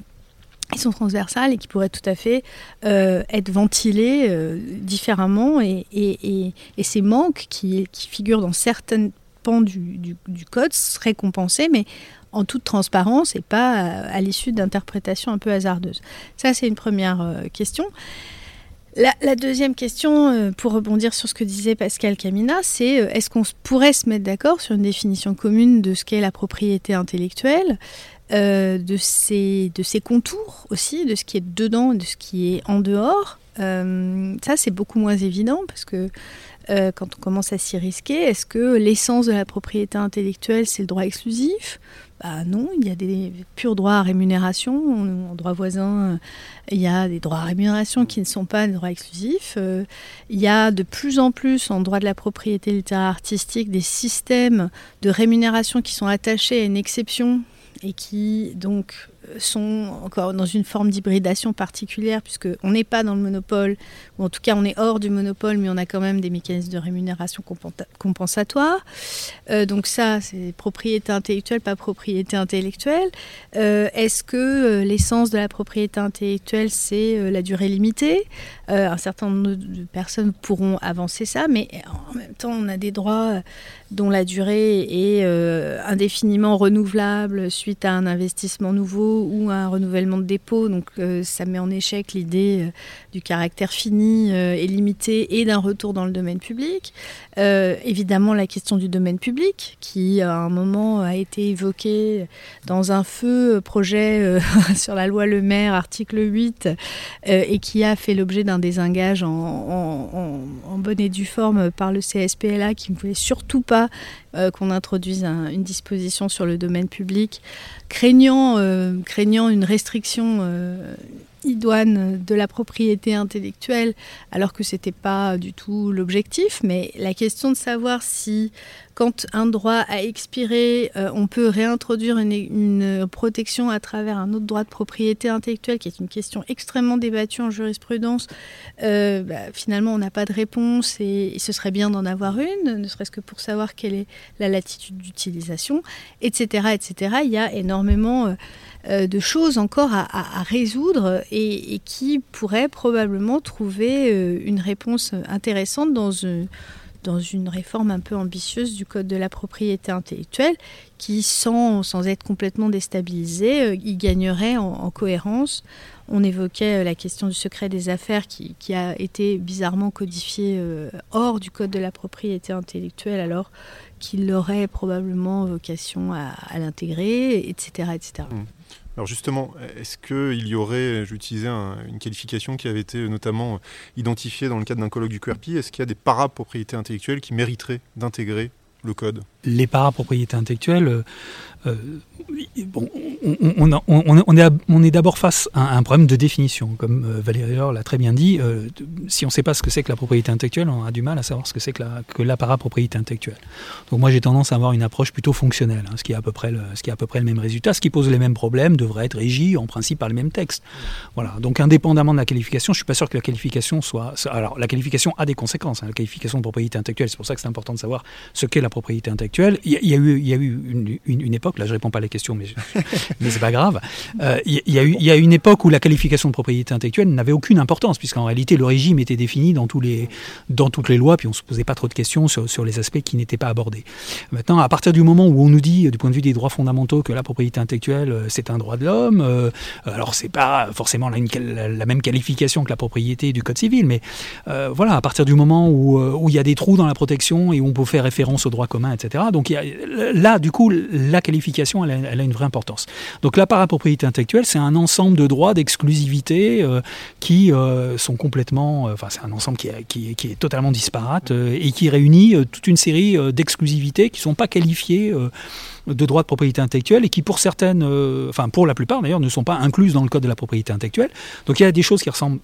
transversales et qui pourraient tout à fait euh, être ventilées euh, différemment et, ces manques qui, figurent dans certains pans du, du, du code seraient compensés, mais en toute transparence et pas à, à l'issue d'interprétations un peu hasardeuses. Ça, c'est une première euh, question. La, deuxième question, euh, pour rebondir sur ce que disait Pascal Camina, c'est euh, est-ce qu'on pourrait se mettre d'accord sur une définition commune de ce qu'est la propriété intellectuelle euh, de, ses, contours aussi, de ce qui est dedans, de ce qui est en dehors? Euh, ça, c'est beaucoup moins évident parce que euh, quand on commence à s'y risquer, est-ce que l'essence de la propriété intellectuelle, c'est le droit exclusif? Bah non, il y a des purs droits à rémunération. En droit voisin, il y a des droits à rémunération qui ne sont pas des droits exclusifs. Euh, il y a de plus en plus en droit de la propriété littéraire artistique des systèmes de rémunération qui sont attachés à une exception et qui donc sont encore dans une forme d'hybridation particulière, puisqu'on n'est pas dans le monopole, ou en tout cas on est hors du monopole, mais on a quand même des mécanismes de rémunération compensatoires. Euh, donc ça, c'est propriété intellectuelle, pas propriété intellectuelle. Euh, est-ce que euh, l'essence de la propriété intellectuelle, c'est la durée limitée? Un certain nombre de personnes pourront avancer ça, mais en même temps, on a des droits dont la durée est indéfiniment renouvelable suite à un investissement nouveau ou un renouvellement de dépôt. Donc euh, ça met en échec l'idée euh, du caractère fini euh, et limité et d'un retour dans le domaine public. évidemment la question du domaine public qui à un moment a été évoquée dans un feu projet sur la loi Le Maire, article 8, et qui a fait l'objet d'un désengage en, en, bonne et due forme par le CSPLA qui ne voulait surtout pas qu'on introduise une disposition sur le domaine public, craignant craignant une restriction euh, idoine de la propriété intellectuelle, alors que ce n'était pas du tout l'objectif. Mais la question de savoir si, quand un droit a expiré, euh, on peut réintroduire une, protection à travers un autre droit de propriété intellectuelle, qui est une question extrêmement débattue en jurisprudence, euh, bah, finalement, on n'a pas de réponse et, et ce serait bien d'en avoir une, ne serait-ce que pour savoir quelle est la latitude d'utilisation, etc., etc. Il y a énormément euh, de choses encore à, résoudre et, qui pourraient probablement trouver une réponse intéressante dans dans une réforme un peu ambitieuse du Code de la propriété intellectuelle qui, sans, sans être complètement déstabilisé, euh, y gagnerait en, cohérence. On évoquait la question du secret des affaires qui, a été bizarrement codifié hors du Code de la propriété intellectuelle alors qu'il aurait probablement vocation à, l'intégrer, etc. etc. Alors justement, est-ce qu'il y aurait, j'utilisais une qualification qui avait été notamment identifiée dans le cadre d'un colloque du QRP, est-ce qu'il y a des parapropriétés intellectuelles qui mériteraient d'intégrer le code? Les parapropriétés intellectuelles, bon, on, est, d'abord face à un problème de définition. Comme euh, Valérie l'a très bien dit, euh, si on ne sait pas ce que c'est que la propriété intellectuelle, on a du mal à savoir ce que c'est que la, parapropriété intellectuelle. Donc moi j'ai tendance à avoir une approche plutôt fonctionnelle, hein, ce, qui est à peu près le, ce qui est à peu près le même résultat, ce qui pose les mêmes problèmes, devrait être régi en principe par le même texte. Voilà. Donc indépendamment de la qualification, je ne suis pas sûr que la qualification soit... Alors la qualification a des conséquences, hein, la qualification de propriété intellectuelle, c'est pour ça que c'est important de savoir ce qu'est la propriété intellectuelle. Il y, a, eu, il y a eu une, une, une époque, là je réponds pas à la question, mais, mais c'est pas grave. Euh, il y, a eu, il y a une époque où la qualification de propriété intellectuelle n'avait aucune importance, puisqu'en réalité le régime était défini dans, tous les, dans toutes les lois, puis on se posait pas trop de questions sur, sur les aspects qui n'étaient pas abordés. Maintenant, à partir du moment où on nous dit, du point de vue des droits fondamentaux, que la propriété intellectuelle euh, c'est un droit de l'homme, euh, alors c'est pas forcément la, la, même qualification que la propriété du code civil, mais euh, voilà, à partir du moment où, où il y a des trous dans la protection et où on peut faire référence au droit commun, etc. Donc là, du coup, la qualification elle, a une vraie importance. Donc la parapropriété intellectuelle, c'est un ensemble de droits d'exclusivité euh, qui euh, sont complètement, euh, enfin c'est un ensemble qui, est totalement disparate et qui réunit toute une série d'exclusivités qui ne sont pas qualifiées de droits de propriété intellectuelle et qui pour certaines, enfin pour la plupart d'ailleurs, ne sont pas incluses dans le code de la propriété intellectuelle. Donc il y a des choses qui ressemblent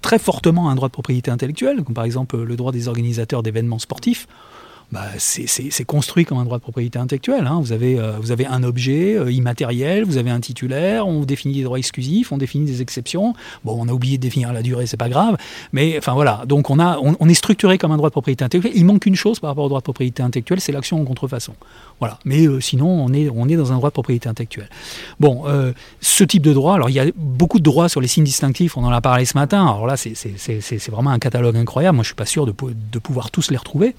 très fortement à un droit de propriété intellectuelle, comme par exemple le droit des organisateurs d'événements sportifs bah, c'est construit comme un droit de propriété intellectuelle. Hein. Vous, avez, euh, un objet euh, immatériel, vous avez un titulaire, on définit des droits exclusifs, on définit des exceptions. Bon, on a oublié de définir la durée, c'est pas grave. Mais enfin voilà, donc on, est structuré comme un droit de propriété intellectuelle. Il manque une chose par rapport au droit de propriété intellectuelle, c'est l'action en contrefaçon. Voilà. Mais euh, sinon, on est, dans un droit de propriété intellectuelle. Bon, ce type de droit, alors il y a beaucoup de droits sur les signes distinctifs, on en a parlé ce matin. Alors là, c'est vraiment un catalogue incroyable. Moi, je suis pas sûr de pouvoir tous les retrouver.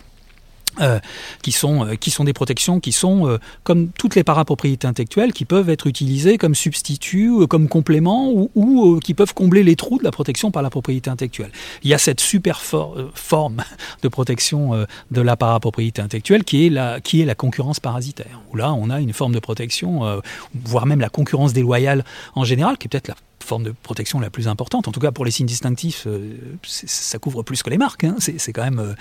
Euh, qui, sont, euh, qui sont des protections qui sont, euh, comme toutes les parapropriétés intellectuelles, qui peuvent être utilisées comme substitut, comme complément, ou, qui peuvent combler les trous de la protection par la propriété intellectuelle. Il y a cette super forme de protection de la parapropriété intellectuelle qui est, la, qui est la concurrence parasitaire, où là on a une forme de protection, voire même la concurrence déloyale en général, qui est peut-être la forme de protection la plus importante. En tout cas, pour les signes distinctifs, ça couvre plus que les marques. Hein. C'est quand même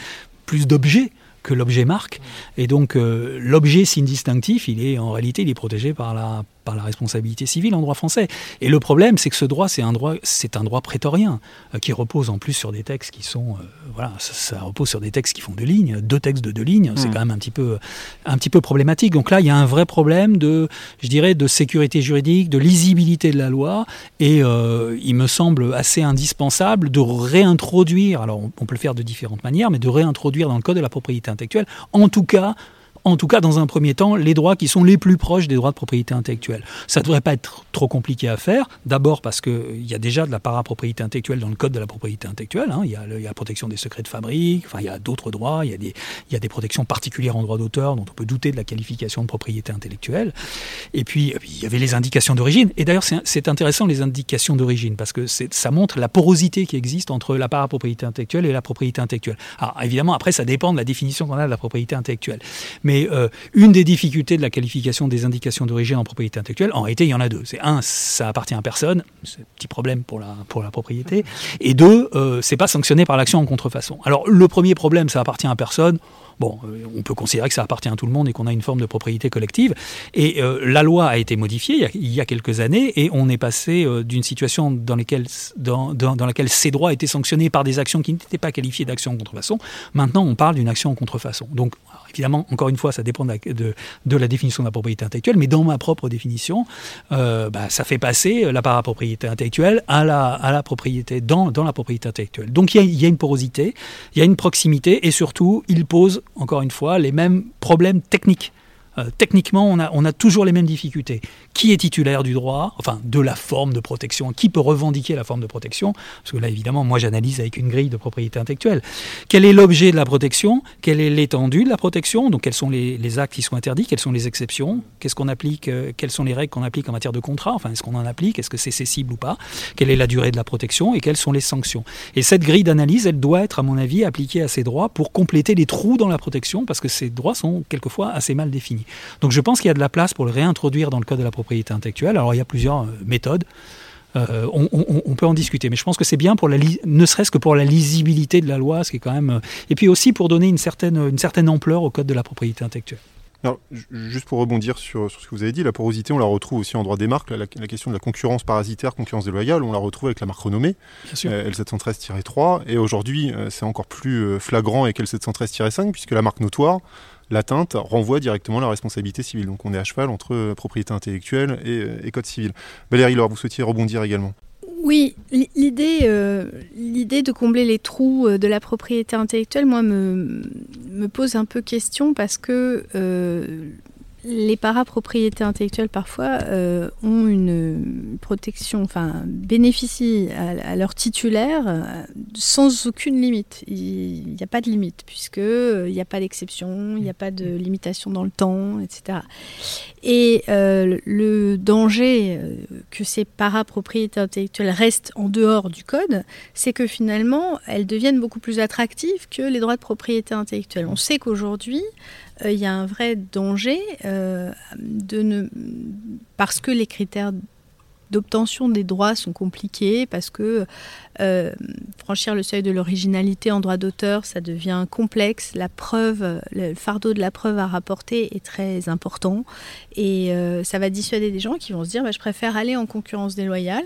plus d'objets que l'objet marque. Et donc euh, l'objet signe distinctif, il est en réalité protégé par la par la responsabilité civile en droit français. Et le problème, c'est que ce droit, c'est un droit, c'est un droit prétorien euh, qui repose en plus sur des textes qui sont, euh, voilà, ça, repose sur des textes qui font deux lignes, deux textes de deux lignes. C'est hmm. quand même un petit peu, un petit peu problématique. Donc là, il y a un vrai problème de, je dirais, de sécurité juridique, de lisibilité de la loi. Et euh, il me semble assez indispensable de réintroduire. Alors, on peut le faire de différentes manières, mais de réintroduire dans le code de la propriété intellectuelle, en tout cas en tout cas dans un premier temps, les droits qui sont les plus proches des droits de propriété intellectuelle. Ça ne devrait pas être trop compliqué à faire, d'abord parce qu'il y a déjà de la parapropriété intellectuelle dans le code de la propriété intellectuelle, hein. il, y a la protection des secrets de fabrique, enfin, il y a d'autres droits, il y y a des protections particulières en droit d'auteur dont on peut douter de la qualification de propriété intellectuelle. Et puis, il y avait les indications d'origine, et d'ailleurs c'est intéressant les indications d'origine, parce que ça montre la porosité qui existe entre la parapropriété intellectuelle et la propriété intellectuelle. Alors évidemment, après, ça dépend de la définition qu'on a de la propriété intellectuelle. Mais euh, une des difficultés de la qualification des indications d'origine en propriété intellectuelle, en réalité, il y en a deux. C'est un, ça appartient à personne, c'est un petit problème pour la, propriété. Et deux, euh, c'est pas sanctionné par l'action en contrefaçon. Alors, le premier problème, ça appartient à personne. Bon, euh, on peut considérer que ça appartient à tout le monde et qu'on a une forme de propriété collective. Et la loi a été modifiée il y a, quelques années et on est passé d'une situation dans, laquelle ces droits étaient sanctionnés par des actions qui n'étaient pas qualifiées d'action en contrefaçon. Maintenant, on parle d'une action en contrefaçon. Donc, évidemment, encore une fois, ça dépend de la, définition de la propriété intellectuelle, mais dans ma propre définition, euh, bah, ça fait passer la parapropriété intellectuelle à la, propriété, dans, dans la propriété intellectuelle. Donc il y, a, il y a une porosité, il y a une proximité, et surtout, il pose, encore une fois, les mêmes problèmes techniques techniquement, on a, on a, toujours les mêmes difficultés. Qui est titulaire du droit, enfin de la forme de protection Qui peut revendiquer la forme de protection? Parce que là, évidemment, moi, j'analyse avec une grille de propriété intellectuelle. Quel est l'objet de la protection? Quelle est l'étendue de la protection? Donc, quels sont les, actes qui sont interdits? Quelles sont les exceptions? Qu'est-ce qu'on applique euh, Quelles sont les règles qu'on applique en matière de contrat? Enfin, est-ce qu'on en applique? Est-ce que c'est cessible ou pas? Quelle est la durée de la protection? Et quelles sont les sanctions? Et cette grille d'analyse, elle doit être, à mon avis, appliquée à ces droits pour compléter les trous dans la protection, parce que ces droits sont quelquefois assez mal définis. Donc je pense qu'il y a de la place pour le réintroduire dans le code de la propriété intellectuelle. Alors il y a plusieurs euh, méthodes. Euh, on, peut en discuter, mais je pense que c'est bien pour la ne serait-ce que pour la lisibilité de la loi, ce qui est quand même, euh, et puis aussi pour donner une certaine, une certaine ampleur au code de la propriété intellectuelle. Alors, juste pour rebondir sur, ce que vous avez dit, la porosité, on la retrouve aussi en droit des marques. La, question de la concurrence parasitaire, concurrence déloyale, on la retrouve avec la marque renommée, L713-3. Et aujourd'hui, c'est encore plus flagrant avec L713-5, puisque la marque notoire, l'atteinte renvoie directement la responsabilité civile. Donc on est à cheval entre euh, propriété intellectuelle euh, et, code civil. Valérie Laure, vous souhaitiez rebondir également oui, l'idée, euh, l'idée de combler les trous de la propriété intellectuelle, moi, me pose un peu question parce que les parapropriétés intellectuelles parfois euh, ont une protection, enfin bénéficient à, leur titulaire euh, sans aucune limite. Il n'y a pas de limite puisque euh, n'y a pas d'exception, il n'y a pas de limitation dans le temps, etc. Et le danger que ces parapropriétés intellectuelles restent en dehors du code, c'est que finalement elles deviennent beaucoup plus attractives que les droits de propriété intellectuelle. On sait qu'aujourd'hui il y a un vrai danger euh, de ne, parce que les critères d'obtention des droits sont compliqués parce que euh, franchir le seuil de l'originalité en droit d'auteur, ça devient complexe. La preuve, le fardeau de la preuve à rapporter est très important et ça va dissuader des gens qui vont se dire bah, je préfère aller en concurrence déloyale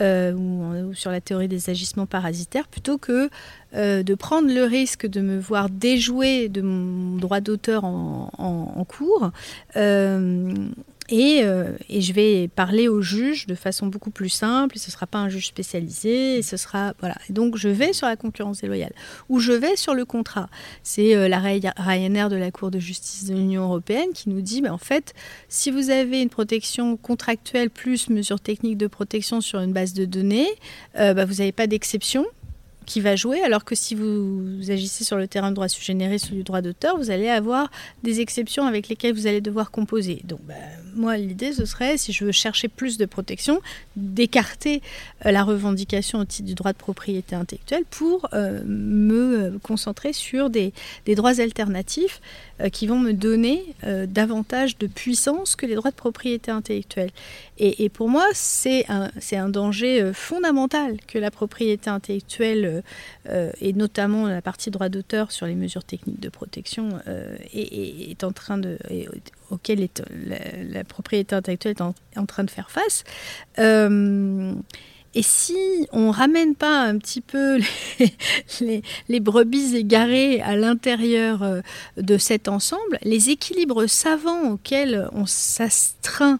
ou, sur la théorie des agissements parasitaires plutôt que euh, de prendre le risque de me voir déjouer de mon droit d'auteur en, cours. Euh, euh, et, je vais parler au juge de façon beaucoup plus simple. ce ne sera pas un juge spécialisé. Et ce sera voilà. donc je vais sur la concurrence déloyale ou je vais sur le contrat. C'est la Ryanair de la Cour de justice de l'Union européenne qui nous dit, bah, en fait, si vous avez une protection contractuelle plus mesures techniques de protection sur une base de données, bah, vous n'avez pas d'exception qui va jouer, alors que si vous, agissez sur le terrain de droit généré sur du droit d'auteur, vous allez avoir des exceptions avec lesquelles vous allez devoir composer. Donc, bah, moi, l'idée, ce serait, si je veux chercher plus de protection, d'écarter euh, la revendication au titre du droit de propriété intellectuelle pour euh, me concentrer sur des, droits alternatifs euh, qui vont me donner davantage de puissance que les droits de propriété intellectuelle. Et, pour moi, c'est un, danger fondamental que la propriété intellectuelle, et notamment la partie droit d'auteur sur les mesures techniques de protection, est, est, en train de, auquel la, propriété intellectuelle est en, train de faire face. Et si on ramène pas un petit peu les, brebis égarées à l'intérieur euh, de cet ensemble, les équilibres savants auxquels on s'astreint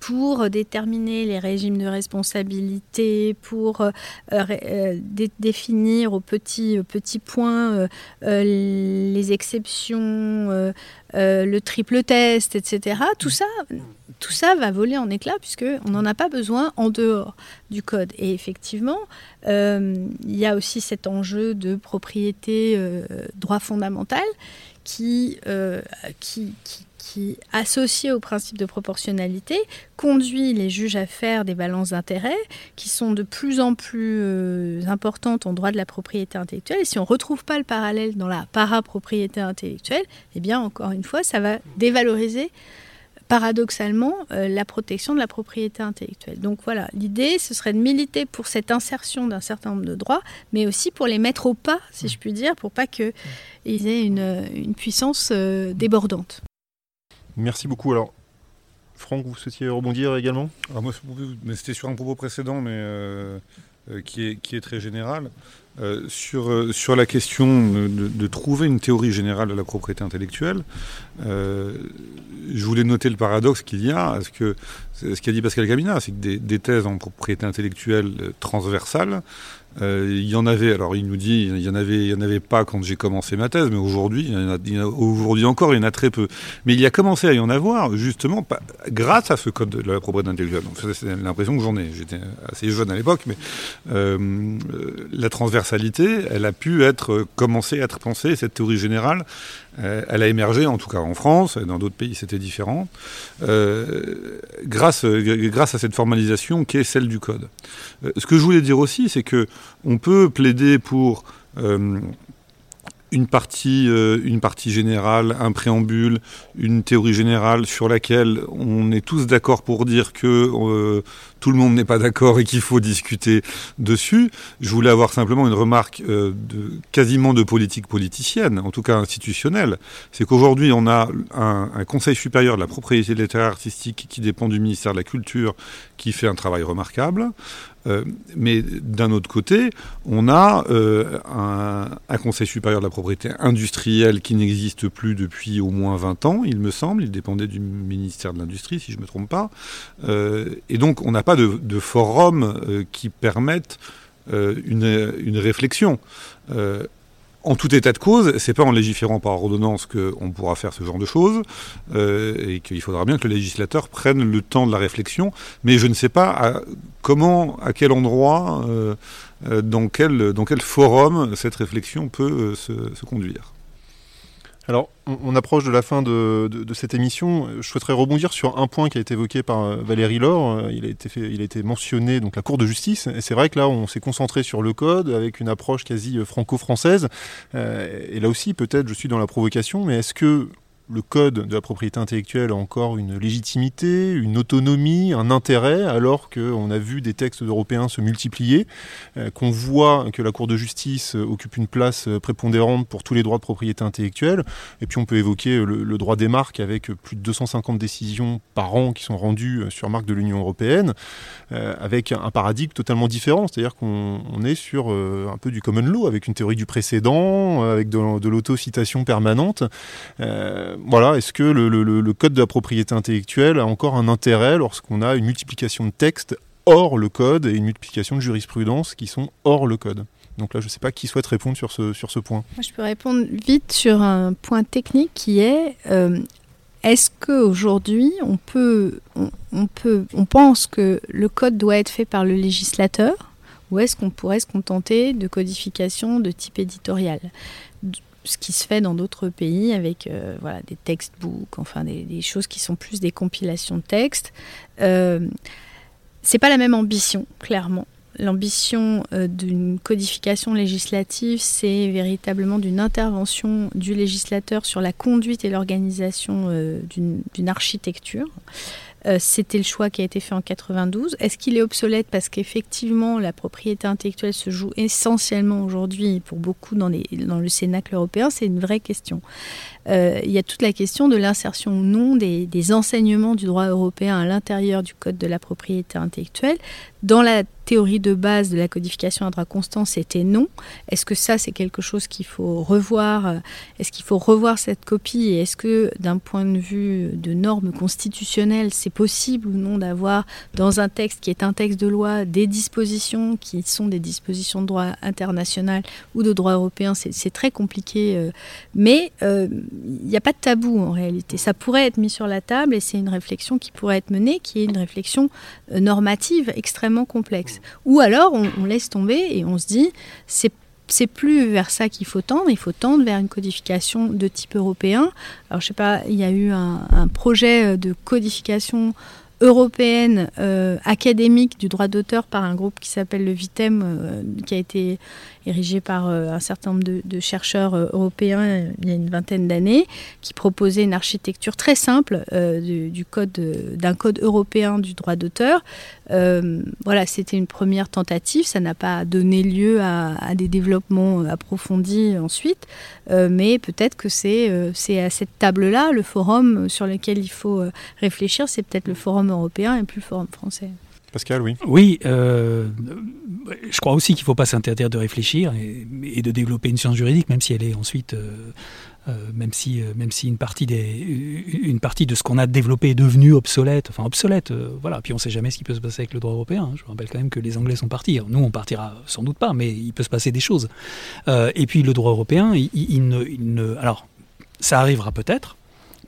pour déterminer les régimes de responsabilité, pour euh, euh, définir au petit, petit point les exceptions, le triple test, etc. Tout ça, tout ça va voler en éclats puisqu'on n'en a pas besoin en dehors du code. Et effectivement, euh, il y a aussi cet enjeu de propriété euh, droit fondamental qui, euh, qui, qui, associé au principe de proportionnalité, conduit les juges à faire des balances d'intérêts qui sont de plus en plus importantes en droit de la propriété intellectuelle. Et si on ne retrouve pas le parallèle dans la parapropriété intellectuelle, eh bien, encore une fois, ça va dévaloriser paradoxalement euh, la protection de la propriété intellectuelle. Donc voilà, l'idée, ce serait de militer pour cette insertion d'un certain nombre de droits, mais aussi pour les mettre au pas, si je puis dire, pour pas qu'ils aient une, puissance euh, débordante. Merci beaucoup. Alors, Franck, vous souhaitiez rebondir également? Alors moi, c'était sur un propos précédent, mais euh, qui, est, qui est très général. Sur, sur la question de, de, trouver une théorie générale de la propriété intellectuelle, je voulais noter le paradoxe qu'il y a, ce que ce qu'a dit Pascal Camina, c'est que des, des, thèses en propriété intellectuelle transversales euh, il y en avait, alors il nous dit, il y en avait, il en avait pas quand j'ai commencé ma thèse, mais aujourd'hui, encore, il y en a très peu. Mais il y a commencé à y en avoir, justement, grâce à ce code de la propriété intellectuelle. C'est l'impression que j'en ai. J'étais assez jeune à l'époque, mais euh, la transversalité, elle a pu être commencer à être pensée. Cette théorie générale, euh, elle a émergé, en tout cas en France, dans d'autres pays c'était différent, euh, grâce, grâce à cette formalisation qui est celle du code. Euh, ce que je voulais dire aussi, c'est que on peut plaider pour euh, une partie, euh, une partie générale, un préambule, une théorie générale sur laquelle on est tous d'accord pour dire que tout le monde n'est pas d'accord et qu'il faut discuter dessus. Je voulais avoir simplement une remarque de, quasiment de politique politicienne, en tout cas institutionnelle. C'est qu'aujourd'hui, on a un, un, Conseil supérieur de la propriété littéraire artistique qui dépend du ministère de la Culture, qui fait un travail remarquable. Euh, mais d'un autre côté, on a euh, un, Conseil supérieur de la propriété industrielle qui n'existe plus depuis au moins 20 ans, il me semble. Il dépendait du ministère de l'Industrie, si je ne me trompe pas. Euh, et donc, on n'a pas de, forum qui permette une, réflexion. En tout état de cause, c'est pas en légiférant par ordonnance qu'on pourra faire ce genre de choses, euh, et qu'il faudra bien que le législateur prenne le temps de la réflexion. Mais je ne sais pas à, comment, à quel endroit, euh, euh, dans, quel, dans quel forum cette réflexion peut se conduire. Alors, on, approche de la fin de, cette émission. Je souhaiterais rebondir sur un point qui a été évoqué par euh, Valérie Laure. Euh, il a été, mentionné donc la Cour de justice. Et c'est vrai que là, on s'est concentré sur le code avec une approche quasi euh, franco-française. et là aussi, peut-être, je suis dans la provocation, mais est-ce que le code de la propriété intellectuelle a encore une légitimité, une autonomie, un intérêt, alors qu'on a vu des textes européens se multiplier, euh, qu'on voit que la Cour de justice occupe une place prépondérante pour tous les droits de propriété intellectuelle, et puis on peut évoquer le, droit des marques avec plus de 250 décisions par an qui sont rendues sur marque de l'Union européenne, euh, avec un paradigme totalement différent, c'est-à-dire qu'on est sur euh, un peu du common law, avec une théorie du précédent, avec de, de l'auto-citation permanente voilà, est-ce que le, code de la propriété intellectuelle a encore un intérêt lorsqu'on a une multiplication de textes hors le code et une multiplication de jurisprudence qui sont hors le code? Donc là, je ne sais pas qui souhaite répondre sur ce, sur ce point. Moi, je peux répondre vite sur un point technique qui est euh, est-ce qu'aujourd'hui, on peut, on, peut, on pense que le code doit être fait par le législateur ou est-ce qu'on pourrait se contenter de codification de type éditorial? Ce qui se fait dans d'autres pays avec euh, voilà, des textbooks, enfin des, choses qui sont plus des compilations de textes. Euh, c'est pas la même ambition, clairement. L'ambition euh, d'une codification législative, c'est véritablement d'une intervention du législateur sur la conduite et l'organisation euh, d'une architecture. Euh, c'était le choix qui a été fait en 92. Est-ce qu'il est obsolète? Parce qu'effectivement la propriété intellectuelle se joue essentiellement aujourd'hui pour beaucoup dans, dans le Cénacle européen C'est une vraie question. Euh, il y a toute la question de l'insertion ou non des, enseignements du droit européen à l'intérieur du Code de la propriété intellectuelle. Dans la théorie de base de la codification à droit constant, c'était non. Est-ce que ça, c'est quelque chose qu'il faut revoir Est-ce qu'il faut revoir cette copie Et est-ce que, d'un point de vue de normes constitutionnelles, c'est possible ou non d'avoir dans un texte qui est un texte de loi des dispositions qui sont des dispositions de droit international ou de droit européen? C'est très compliqué. Euh, mais euh, il n'y a pas de tabou en réalité. Ça pourrait être mis sur la table et c'est une réflexion qui pourrait être menée, qui est une réflexion euh, normative extrêmement complexe. Ou alors on, laisse tomber et on se dit c'est c'est plus vers ça qu'il faut tendre, il faut tendre vers une codification de type européen. Alors je sais pas, il y a eu un, un projet de codification européenne euh, académique du droit d'auteur par un groupe qui s'appelle le VITEM, euh, qui a été érigé par euh, un certain nombre de, chercheurs européens il y a une vingtaine d'années, qui proposait une architecture très simple du, code d'un code européen du droit d'auteur. voilà, c'était une première tentative, ça n'a pas donné lieu à, à des développements approfondis ensuite, mais peut-être que c'est c'est à cette table-là, le forum sur lequel il faut réfléchir, c'est peut-être le forum européen et plus le forum français. Pascal, oui. Oui, euh, je crois aussi qu'il ne faut pas s'interdire de réfléchir et, de développer une science juridique, même si elle est ensuite, euh, euh, même si, même si une partie des, une partie de ce qu'on a développé est devenue obsolète, enfin obsolète, voilà. Puis on ne sait jamais ce qui peut se passer avec le droit européen. Hein. Je rappelle quand même que les Anglais sont partis. nous, on partira sans doute pas, mais il peut se passer des choses. et puis le droit européen, il, ne, il ne, alors ça arrivera peut-être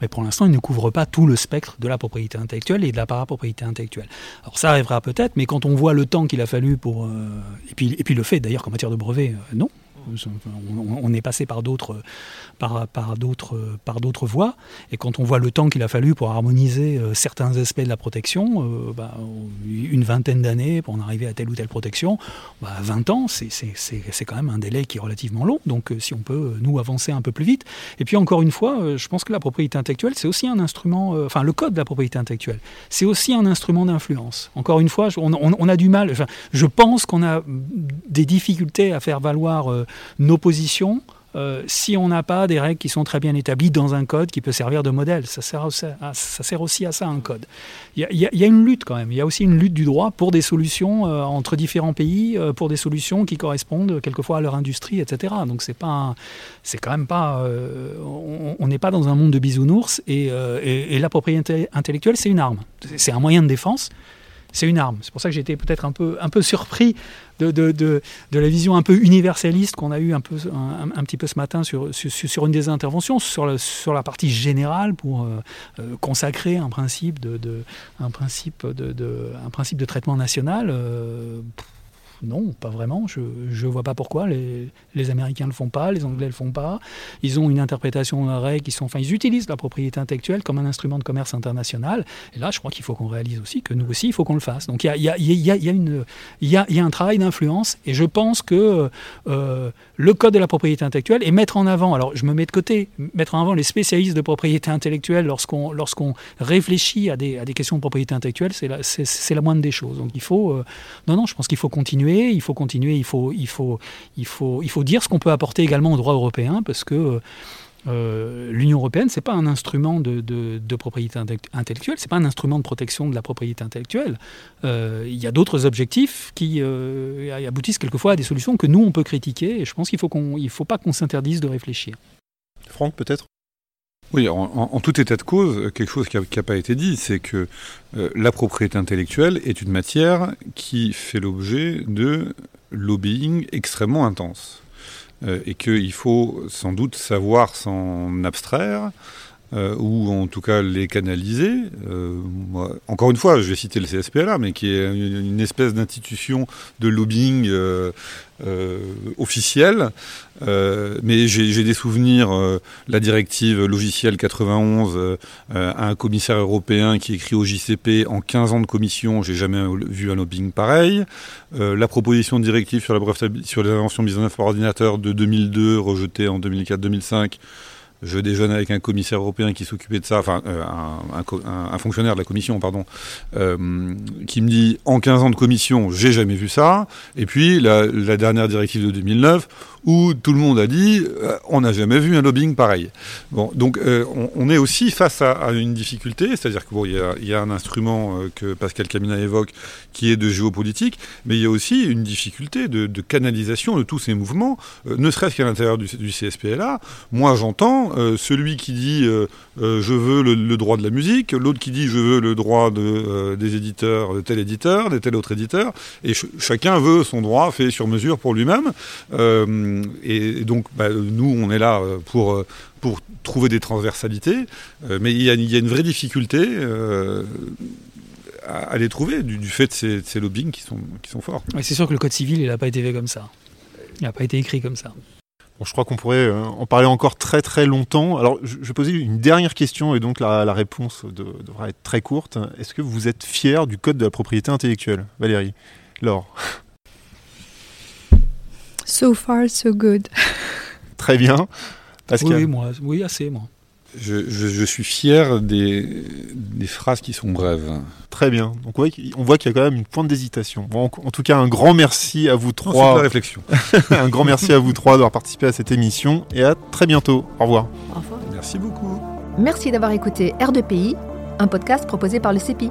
mais pour l'instant, il ne couvre pas tout le spectre de la propriété intellectuelle et de la parapropriété intellectuelle. Alors ça arrivera peut-être, mais quand on voit le temps qu'il a fallu pour... Euh, et, puis, le fait d'ailleurs qu'en matière de brevet, euh, non, on, est passé par d'autres par, d'autres par d'autres voies. Et quand on voit le temps qu'il a fallu pour harmoniser euh, certains aspects de la protection euh, bah, une vingtaine d'années pour en arriver à telle ou telle protection 20 bah, ans c'est quand même un délai qui est relativement long. Donc euh, si on peut nous avancer un peu plus vite. Et puis encore une fois je pense que la propriété intellectuelle c'est aussi un instrument enfin le code de la propriété intellectuelle c'est aussi un instrument d'influence. Encore une fois on, a du mal je pense qu'on a des difficultés à faire valoir nos positions euh, si on n'a pas des règles qui sont très bien établies dans un code qui peut servir de modèle. Ça sert, aussi à, ça un code. Il y, a une lutte quand même. Il y a aussi une lutte du droit pour des solutions euh, entre différents pays, euh, pour des solutions qui correspondent quelquefois à leur industrie, etc. Donc c'est pas, c'est quand même pas, on n'est pas dans un monde de bisounours et la propriété intellectuelle, c'est une arme. C'est un moyen de défense c'est une arme. C'est pour ça que été peut-être un peu, surpris de, la vision un peu universaliste qu'on a eue un, peu, un, petit peu ce matin sur, sur, une des interventions, sur, la partie générale pour consacrer un principe de traitement national. Euh, non, pas vraiment. Je ne vois pas pourquoi. Les, Américains ne le font pas, les Anglais ne le font pas. Ils ont une interprétation la règle qui sont. Enfin, ils utilisent la propriété intellectuelle comme un instrument de commerce international. Et là, je crois qu'il faut qu'on réalise aussi que nous aussi, il faut qu'on le fasse. Donc, il y a, un travail d'influence. Et je pense que euh, le code de la propriété intellectuelle et mettre en avant. Alors, je me mets de côté, mettre en avant les spécialistes de propriété intellectuelle lorsqu'on lorsqu'on réfléchit à des, à des questions de propriété intellectuelle, c'est la, la moindre des choses. Donc, il faut. Euh, non, non, je pense qu'il faut continuer il faut continuer, il faut, il faut, il faut, il faut dire ce qu'on peut apporter également au droit européen, parce que euh, l'Union européenne, c'est pas un instrument de, propriété intellectuelle, c'est pas un instrument de protection de la propriété intellectuelle. Euh, il y a d'autres objectifs qui euh, aboutissent quelquefois à des solutions que nous on peut critiquer, et je pense qu'il faut qu'on, faut pas qu'on s'interdise de réfléchir. Franck, peut-être? Oui, en, tout état de cause, quelque chose qui n'a pas été dit, c'est que euh, la propriété intellectuelle est une matière qui fait l'objet de lobbying extrêmement intense. Euh, et qu'il faut sans doute savoir s'en abstraire euh, ou en tout cas les canaliser. Euh, encore une fois, je vais citer le CSPLA, mais qui est une, espèce d'institution de lobbying euh, officielle. Mais j'ai des souvenirs, la directive logicielle 91 euh, à un commissaire européen qui écrit au JCP en 15 ans de commission, j'ai jamais vu un lobbying pareil. La proposition de directive sur, la sur les inventions mises en œuvre par ordinateur de 2002, rejetée en 2004-2005. Je déjeune avec un commissaire européen qui s'occupait de ça, enfin euh, un, fonctionnaire de la commission, pardon, euh, qui me dit en 15 ans de commission, j'ai jamais vu ça. Et puis la, la dernière directive de 2009, où tout le monde a dit, euh, on n'a jamais vu un lobbying pareil. Bon, donc euh, on, est aussi face à, une difficulté, c'est-à-dire qu'il y, a- y a un instrument euh, que Pascal Camina évoque, qui est de géopolitique, mais il y a aussi une difficulté de, canalisation de tous ces mouvements, ne serait-ce qu'à l'intérieur du, CSPLA. Moi, j'entends celui qui dit je veux le, droit de la musique, l'autre qui dit je veux le droit de, des éditeurs, de tel éditeur, de tel autre éditeur, et ch- chacun veut son droit fait sur mesure pour lui-même. Euh, et, donc, bah, nous, on est là euh, pour, euh, pour trouver des transversalités, euh, mais il y, a, il y a une vraie difficulté euh, à, à les trouver du, du fait de ces, de ces lobbying qui sont, qui sont forts. Ouais, c'est sûr que le code civil, il n'a pas été fait comme ça. Il n'a pas été écrit comme ça. Bon, je crois qu'on pourrait en parler encore très très longtemps. Alors, je, je posais une dernière question et donc la, la réponse de- devra être très courte. Est-ce que vous êtes fier du code de la propriété intellectuelle, Valérie Laure So far, so good. Très bien. Oui, Pascal oui, moi, oui, assez, moi. Je, je- je suis fier des, des phrases qui sont brèves. Très bien. Donc, ouais, on voit qu'il y a quand même une pointe d'hésitation. Bon, en, en tout cas, un grand merci à vous Ensuite, la trois. réflexion. un grand merci à vous trois d'avoir participé à cette émission et à très bientôt. Au revoir. Au revoir. Merci beaucoup. Merci d'avoir écouté R2PI, un podcast proposé par le CEPI.